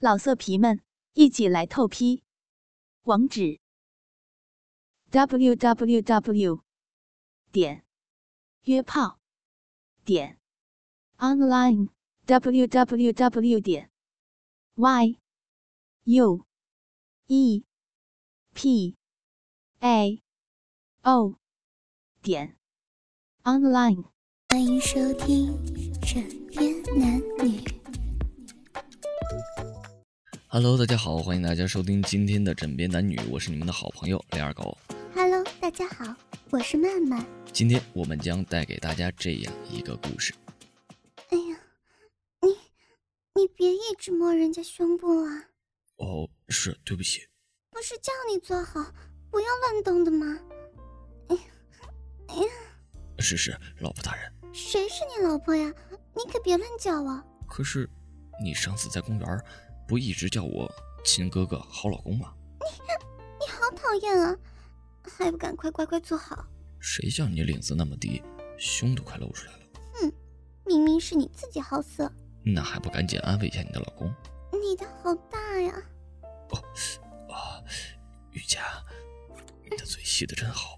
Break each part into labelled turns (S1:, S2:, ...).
S1: 老色皮们，一起来透批！网址：w w w 点约炮点 online w w w 点 y u e p a o 点 online。
S2: 欢迎收听《枕边男女》。
S3: Hello，大家好，欢迎大家收听今天的枕边男女，我是你们的好朋友李二狗。
S2: Hello，大家好，我是曼曼。
S3: 今天我们将带给大家这样一个故事。
S2: 哎呀，你你别一直摸人家胸部啊！
S3: 哦，是对不起，
S2: 不是叫你坐好，不要乱动的吗？哎呀，哎呀，
S3: 是是，老婆大人。
S2: 谁是你老婆呀？你可别乱叫啊！
S3: 可是，你上次在公园不一直叫我亲哥哥、好老公吗？
S2: 你你好讨厌啊！还不赶快乖乖坐好？
S3: 谁叫你领子那么低，胸都快露出来了？
S2: 哼明明是你自己好色，
S3: 那还不赶紧安慰一下你的老公？
S2: 你的好大呀！
S3: 哦啊，雨佳，你的嘴吸的真好。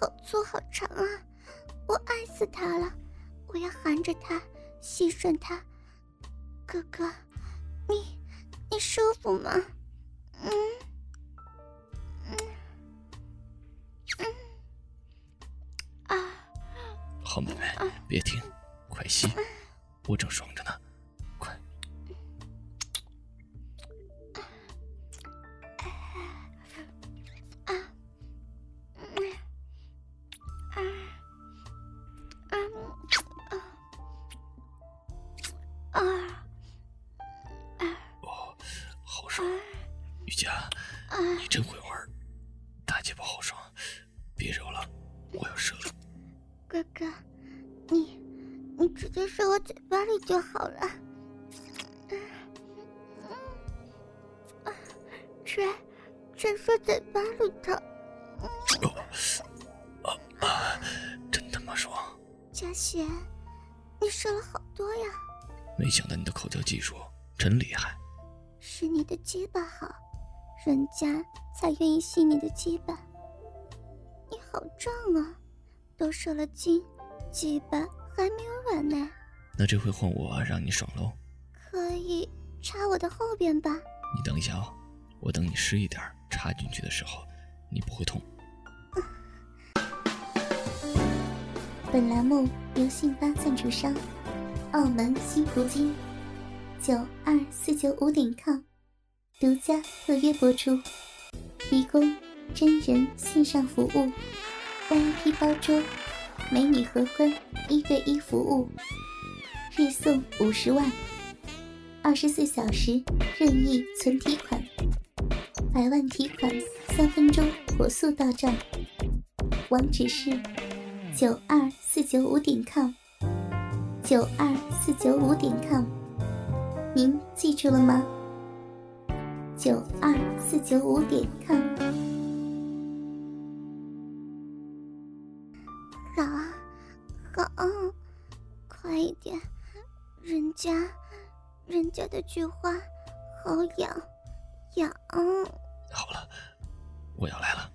S2: 好粗好长啊！我爱死他了，我要含着他，吸吮他。哥哥，你你舒服吗？嗯嗯嗯啊！
S3: 好妹妹，别停，快吸，我正爽着呢，雨佳，你真会玩，大鸡巴好爽，别揉了，我要射了。
S2: 哥哥，你你直接射我嘴巴里就好了。啊，吹，吹射嘴巴里头。
S3: 哦，啊啊，真他妈爽！
S2: 嘉贤，你射了好多呀，
S3: 没想到你的口交技术真厉害。
S2: 是你的鸡巴好，人家才愿意吸你的鸡巴。你好壮啊，都射了精，鸡巴还没有软呢。
S3: 那这回换我让你爽喽。
S2: 可以插我的后边吧？
S3: 你等一下哦，我等你湿一点插进去的时候，你不会痛。
S2: 本栏目由信发赞助商澳门新葡京九二四九五点 com 独家特约播出，提供真人线上服务，VIP 包桌，美女合欢一对一服务，日送五十万，二十四小时任意存提款，百万提款三分钟火速到账，网址是。九二四九五点 com，九二四九五点 com，您记住了吗？九二四九五点 com。好啊，好啊，快一点，人家，人家的菊花好痒，痒。
S3: 好了，我要来了。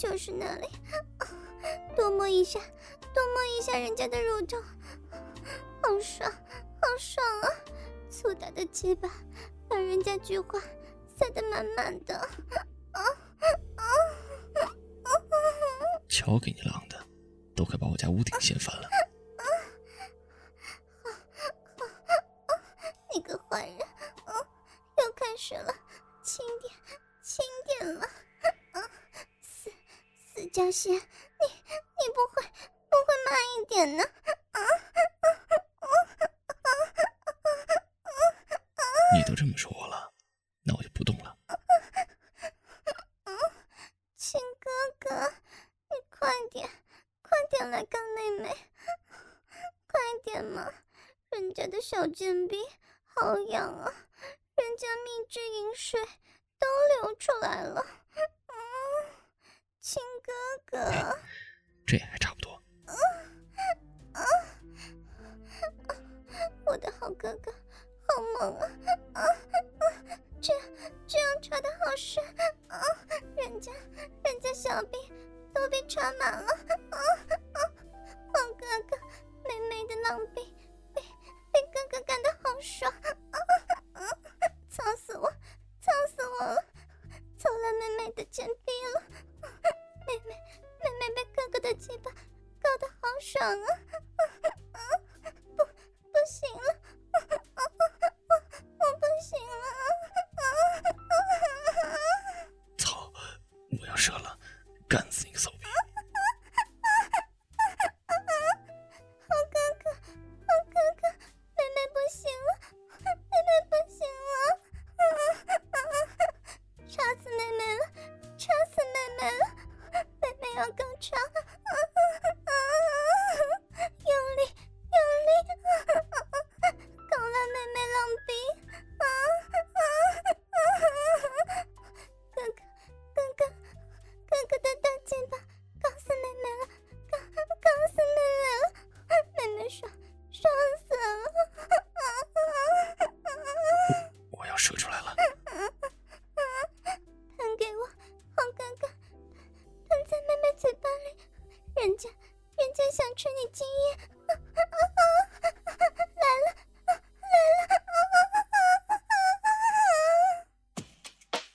S2: 就是那里，多摸一下，多摸一下人家的乳头，好爽，好爽啊！粗大的鸡巴把人家菊花塞得满满的，啊啊
S3: 啊！瞧给你浪的，都快把我家屋顶掀翻了！
S2: 死家仙，你你不会不会慢一点呢？
S3: 你都这么说我了，那我就不动了。
S2: 亲哥哥，你快点，快点来干妹妹，快点嘛！人家的小贱逼好痒啊，人家蜜汁饮水都流出来了。嗯，亲哥哥，
S3: 这也还差不多。
S2: 啊，我的好哥哥。好猛啊！啊啊！这这样插的好深啊！人家人家小臂都被插满了啊啊！好哥哥，美美的浪兵被被哥哥干的好爽啊啊！操死我，操死我了！操了妹妹的贱逼了！这鸡巴搞得好爽啊。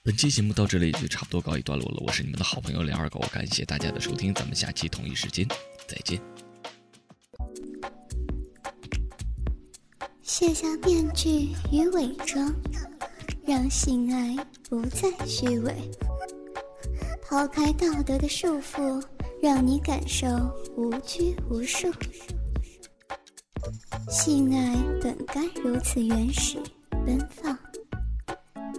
S3: 本期节目到这里就差不多告一段落了，我是你们的好朋友梁二狗，感谢大家的收听，咱们下期同一时间再见。
S2: 卸下面具与伪装，让性爱不再虚伪，抛开道德的束缚，让你感受无拘无束。性爱本该如此原始奔放。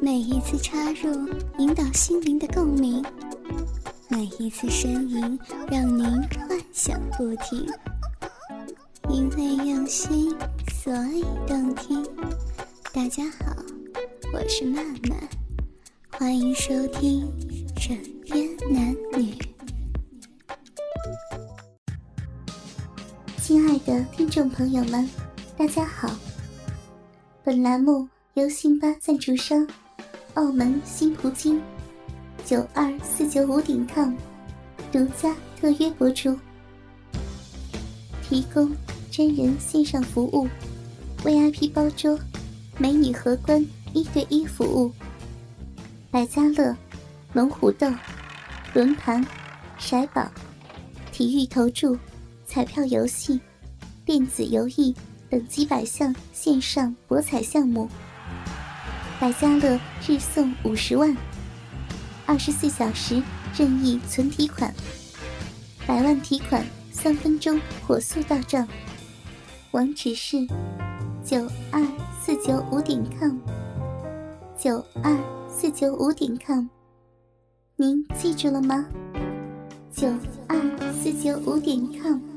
S2: 每一次插入，引导心灵的共鸣；每一次呻吟，让您幻想不停。因为用心，所以动听。大家好，我是曼曼，欢迎收听《枕边男女》。的听众朋友们，大家好。本栏目由辛巴赞助商。澳门新葡京九二四九五点 com 独家特约播出，提供真人线上服务，VIP 包桌，美女荷官一对一服务，百家乐、龙虎斗、轮盘、骰宝、体育投注、彩票游戏、电子游艺等几百项线上博彩项目。百家乐日送五十万，二十四小时任意存提款，百万提款三分钟火速到账。网址是九二四九五点 com，九二四九五点 com，您记住了吗？九二四九五点 com。